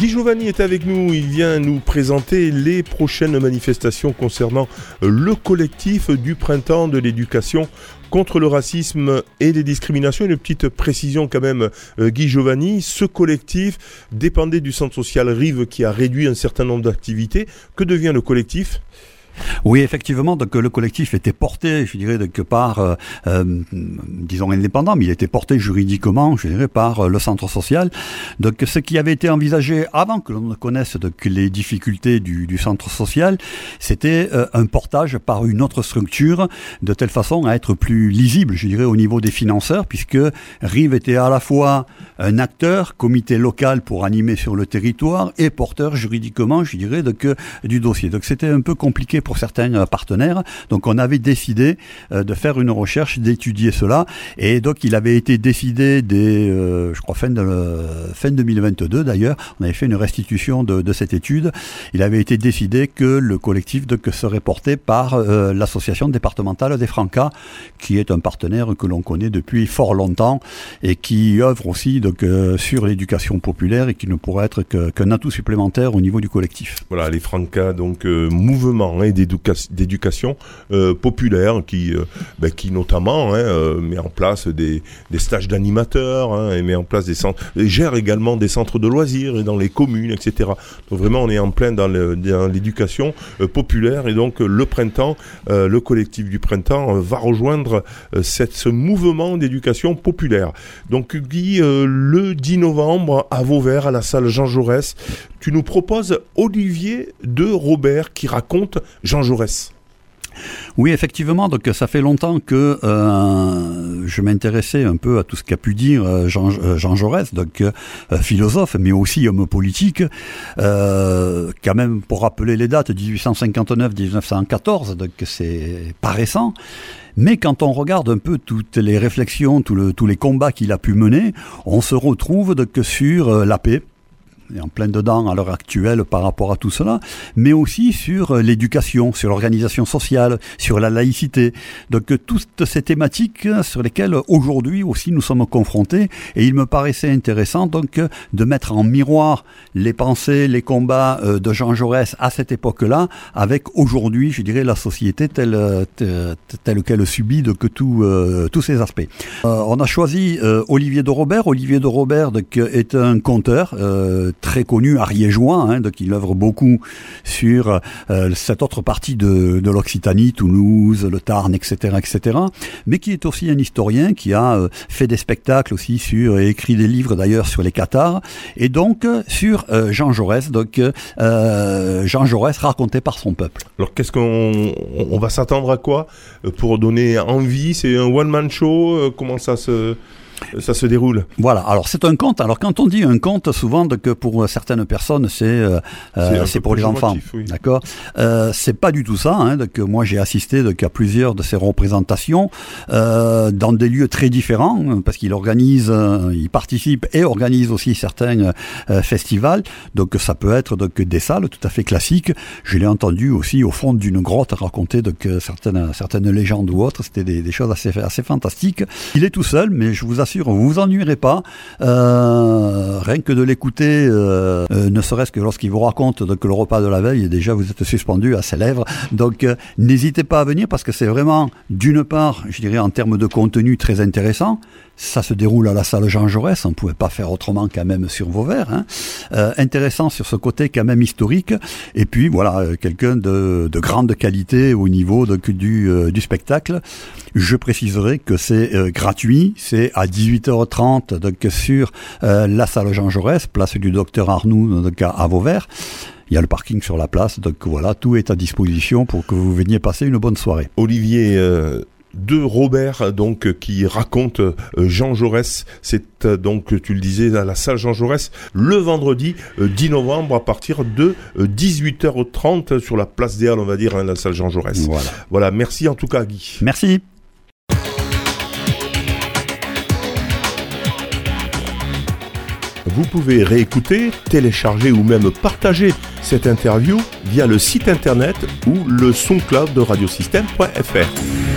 Guy Giovanni est avec nous, il vient nous présenter les prochaines manifestations concernant le collectif du printemps de l'éducation contre le racisme et les discriminations. Une petite précision quand même, euh, Guy Giovanni, ce collectif dépendait du centre social Rive qui a réduit un certain nombre d'activités. Que devient le collectif? Oui, effectivement, donc le collectif était porté, je dirais, quelque part, euh, euh, disons indépendant, mais il était porté juridiquement, je dirais, par euh, le centre social. Donc, ce qui avait été envisagé avant que l'on ne connaisse les difficultés du, centre social, c'était un portage par une autre structure, de telle façon à être plus lisible, je dirais, au niveau des financeurs, puisque Rive était à la fois un acteur, comité local pour animer sur le territoire, et porteur juridiquement, je dirais, donc, du dossier. Donc, c'était un peu compliqué pour certains euh, partenaires. Donc on avait décidé euh, de faire une recherche, d'étudier cela. Et donc il avait été décidé dès, euh, je crois, fin, de, fin 2022 d'ailleurs, on avait fait une restitution de, cette étude. Il avait été décidé que le collectif serait porté par l'association départementale des Francas, qui est un partenaire que l'on connaît depuis fort longtemps et qui œuvre aussi donc, sur l'éducation populaire et qui ne pourrait être qu'un atout supplémentaire au niveau du collectif. Voilà, les Francas, donc mouvement d'éducation euh, populaire qui, euh, ben, qui notamment hein, euh, met en place des, des stages d'animateurs hein, et met en place des centres, et gère également des centres de loisirs et dans les communes, etc. Donc vraiment, on est en plein dans l'éducation populaire et donc le printemps, le collectif du printemps va rejoindre cette, ce mouvement d'éducation populaire. Donc Guy, le 10 novembre à Vauvert, à la salle Jean Jaurès, tu nous proposes Olivier de Robert qui raconte Jean Jaurès. Oui, effectivement. Donc, ça fait longtemps que euh, je m'intéressais un peu à tout ce qu'a pu dire euh, Jean, euh, Jean Jaurès, donc philosophe, mais aussi homme politique. quand même, pour rappeler les dates, 1859-1914, donc c'est pas récent. Mais quand on regarde un peu toutes les réflexions, tous les combats qu'il a pu mener, on se retrouve donc sur la paix, en plein dedans à l'heure actuelle par rapport à tout cela, mais aussi sur euh, l'éducation, sur l'organisation sociale, sur la laïcité. Donc euh, toutes ces thématiques sur lesquelles aujourd'hui aussi nous sommes confrontés, et il me paraissait intéressant donc euh, de mettre en miroir les pensées, les combats de Jean Jaurès à cette époque-là, avec aujourd'hui, je dirais, la société telle telle, qu'elle subit de que tout, tous ces aspects. on a choisi Olivier de Robert. Olivier de Robert donc, est un conteur très connu ariégeois, hein, donc il œuvre beaucoup sur euh, cette autre partie de, l'Occitanie, Toulouse, le Tarn, etc., etc., mais qui est aussi un historien qui a euh, fait des spectacles aussi sur et écrit des livres d'ailleurs sur les Qatars et donc euh, sur Jean Jaurès, donc Jean Jaurès raconté par son peuple. Alors qu'est-ce qu'on on va s'attendre à quoi pour donner envie? C'est un one man show Comment ça se ça se déroule. Voilà. Alors c'est un conte. Alors quand on dit un conte, souvent que pour certaines personnes c'est euh, euh c'est pour les enfants. D'accord. Euh, c'est pas du tout ça. Hein, donc moi j'ai assisté donc, à plusieurs de ces représentations euh, dans des lieux très différents parce qu'il organise, il participe et organise aussi certains festivals. Donc ça peut être donc des salles tout à fait classiques. Je l'ai entendu aussi au fond d'une grotte raconter donc certaines certaines légendes ou autres. C'était des, des, choses assez assez fantastiques. Il est tout seul, mais je vous assure vous vous ennuierez pas. Euh, rien que de l'écouter, euh, euh, ne serait-ce que lorsqu'il vous raconte que le repas de la veille, déjà vous êtes suspendu à ses lèvres. Donc n'hésitez pas à venir parce que c'est vraiment, d'une part, je dirais en termes de contenu très intéressant, ça se déroule à la salle Jean Jaurès, on ne pouvait pas faire autrement quand même sur verres. Hein. Euh, intéressant sur ce côté quand même historique. Et puis voilà, euh, quelqu'un de, de, grande qualité au niveau du, euh, du spectacle. Je préciserai que c'est euh, gratuit, c'est à 18h30 donc sur la salle Jean Jaurès, place du docteur Arnoux donc à, à Vauvert. Il y a le parking sur la place, donc voilà, tout est à disposition pour que vous veniez passer une bonne soirée. Olivier, de Robert donc qui raconte euh, Jean Jaurès. C'est euh, donc tu le disais à la salle Jean Jaurès le vendredi 10 euh, novembre à partir de 18h30 sur la place des Halles, on va dire, hein, la salle Jean Jaurès. Voilà. Voilà. Merci en tout cas Guy. Merci. Vous pouvez réécouter, télécharger ou même partager cette interview via le site internet ou le soundcloud de radiosystème.fr.